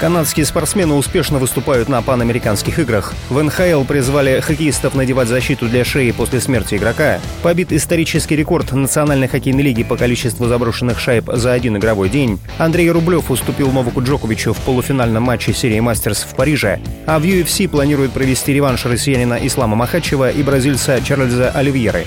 Канадские спортсмены успешно выступают на панамериканских играх. В НХЛ призвали хоккеистов надевать защиту для шеи после смерти игрока. Побит исторический рекорд Национальной хоккейной лиги по количеству заброшенных шайб за один игровой день. Андрей Рублев уступил Новаку Джоковичу в полуфинальном матче серии «Мастерс» в Париже. А в UFC планируют провести реванш россиянина Ислама Махачева и бразильца Чарльза Оливьеры.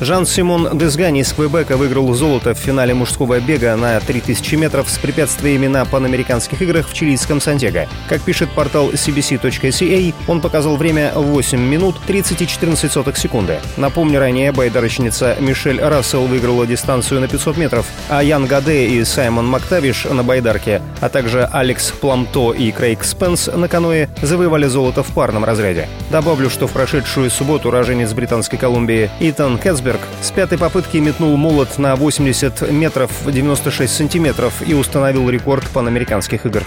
Жан-Симон Дезгани из Квебека выиграл золото в финале мужского бега на 3000 метров с препятствиями на панамериканских играх в чилийском Сантьяго. Как пишет портал cbc.ca, он показал время 8 минут 30 и 14 сотых секунды. Напомню, ранее байдарочница Мишель Рассел выиграла дистанцию на 500 метров, а Ян Гаде и Саймон Мактавиш на байдарке, а также Алекс Пламто и Крейг Спенс на каное завоевали золото в парном разряде. Добавлю, что в прошедшую субботу уроженец Британской Колумбии Итан Кэтсберг Росберг с пятой попытки метнул молот на 80 метров 96 сантиметров и установил рекорд панамериканских игр.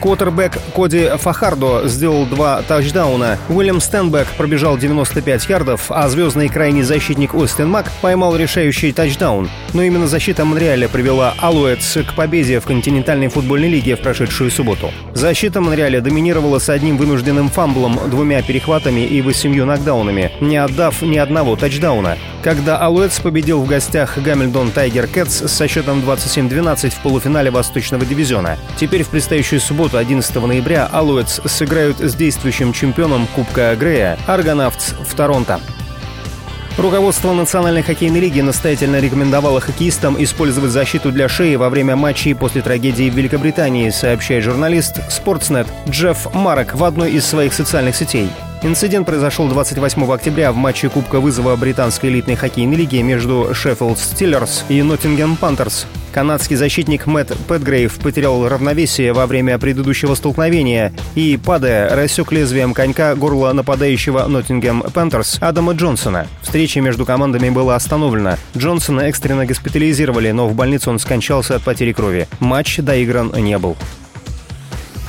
Квотербек Коди Фахардо сделал два тачдауна. Уильям Стенбек пробежал 95 ярдов, а звездный крайний защитник Остин Мак поймал решающий тачдаун. Но именно защита Монреаля привела Алуэтс к победе в континентальной футбольной лиге в прошедшую субботу. Защита Монреаля доминировала с одним вынужденным фамблом, двумя перехватами и восемью нокдаунами, не отдав ни одного тачдауна. Когда Алуэтс победил в гостях Гамильдон Тайгер Кэтс со счетом 27-12 в полуфинале Восточного дивизиона. Теперь в предстоящую субботу субботу, 11 ноября, Алуэтс сыграют с действующим чемпионом Кубка Грея Аргонавтс в Торонто. Руководство Национальной хоккейной лиги настоятельно рекомендовало хоккеистам использовать защиту для шеи во время матчей после трагедии в Великобритании, сообщает журналист Sportsnet Джефф Марок в одной из своих социальных сетей. Инцидент произошел 28 октября в матче Кубка вызова британской элитной хоккейной лиги между Шеффилд Стиллерс и Ноттингем Пантерс. Канадский защитник Мэтт Пэтгрейв потерял равновесие во время предыдущего столкновения и, падая, рассек лезвием конька горло нападающего Ноттингем Пантерс Адама Джонсона. Встреча между командами была остановлена. Джонсона экстренно госпитализировали, но в больнице он скончался от потери крови. Матч доигран не был.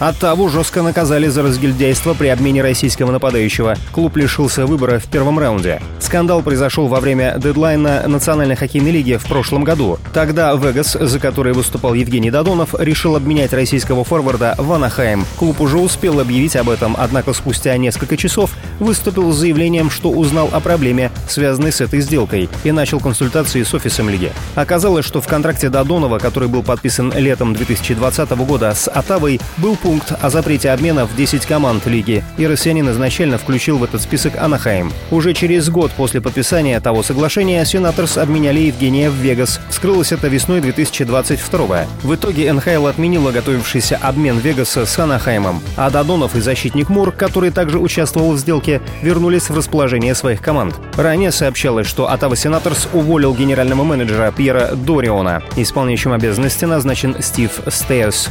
Оттаву жестко наказали за разгильдяйство при обмене российского нападающего. Клуб лишился выбора в первом раунде. Скандал произошел во время дедлайна Национальной хоккейной лиги в прошлом году. Тогда Вегас, за который выступал Евгений Додонов, решил обменять российского форварда в Анахайм. Клуб уже успел объявить об этом, однако спустя несколько часов выступил с заявлением, что узнал о проблеме, связанной с этой сделкой, и начал консультации с офисом лиги. Оказалось, что в контракте Додонова, который был подписан летом 2020 года с Атавой, был пункт пункт о запрете обмена в 10 команд лиги, и россиянин изначально включил в этот список Анахайм. Уже через год после подписания того соглашения Сенаторс обменяли Евгения в Вегас. Скрылось это весной 2022 В итоге НХЛ отменила готовившийся обмен Вегаса с Анахаймом, а Дадонов и защитник Мур, который также участвовал в сделке, вернулись в расположение своих команд. Ранее сообщалось, что Оттава Сенаторс уволил генерального менеджера Пьера Дориона. Исполняющим обязанности назначен Стив Стейрс.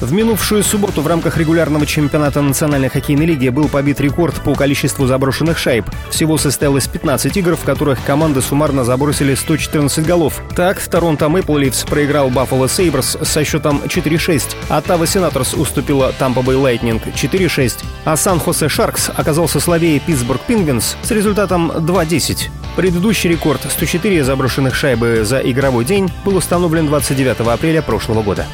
В минувшую субботу в рамках регулярного чемпионата Национальной хоккейной лиги был побит рекорд по количеству заброшенных шайб. Всего состоялось 15 игр, в которых команды суммарно забросили 114 голов. Так, Торонто Мэпл Ливс проиграл Баффало Сейбрс со счетом 4-6, Оттава Сенаторс уступила Тампа Бэй Лайтнинг 4-6, а Сан-Хосе Шаркс оказался слабее Питтсбург Пингвинс с результатом 2-10. Предыдущий рекорд 104 заброшенных шайбы за игровой день был установлен 29 апреля прошлого года.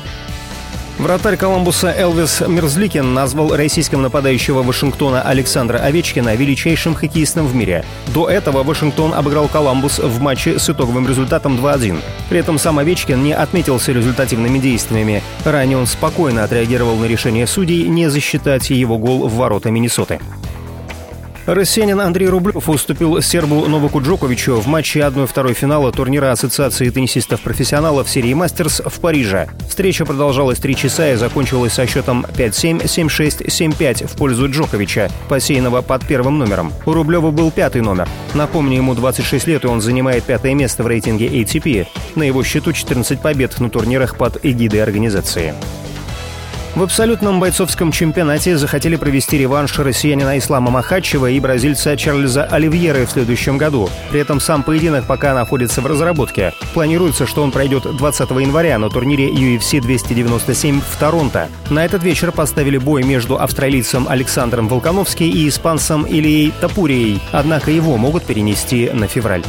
Вратарь Коламбуса Элвис Мерзликин назвал российского нападающего Вашингтона Александра Овечкина величайшим хоккеистом в мире. До этого Вашингтон обыграл Коламбус в матче с итоговым результатом 2-1. При этом сам Овечкин не отметился результативными действиями. Ранее он спокойно отреагировал на решение судей не засчитать его гол в ворота Миннесоты. Россиянин Андрей Рублев уступил сербу Новаку Джоковичу в матче 1-2 финала турнира Ассоциации теннисистов-профессионалов серии «Мастерс» в Париже. Встреча продолжалась 3 часа и закончилась со счетом 5-7, 7-6, 7-5 в пользу Джоковича, посеянного под первым номером. У Рублева был пятый номер. Напомню, ему 26 лет, и он занимает пятое место в рейтинге ATP. На его счету 14 побед на турнирах под эгидой организации. В абсолютном бойцовском чемпионате захотели провести реванш россиянина Ислама Махачева и бразильца Чарльза Оливьеры в следующем году. При этом сам поединок пока находится в разработке. Планируется, что он пройдет 20 января на турнире UFC 297 в Торонто. На этот вечер поставили бой между австралийцем Александром Волконовским и испанцем Ильей Тапурией, однако его могут перенести на февраль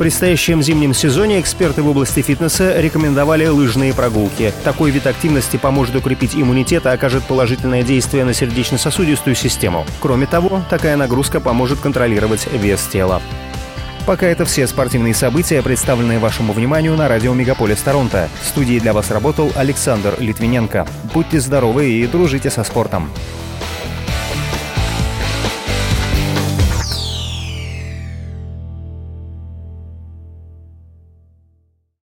предстоящем зимнем сезоне эксперты в области фитнеса рекомендовали лыжные прогулки. Такой вид активности поможет укрепить иммунитет и окажет положительное действие на сердечно-сосудистую систему. Кроме того, такая нагрузка поможет контролировать вес тела. Пока это все спортивные события, представленные вашему вниманию на радио Мегаполис Торонто. В студии для вас работал Александр Литвиненко. Будьте здоровы и дружите со спортом.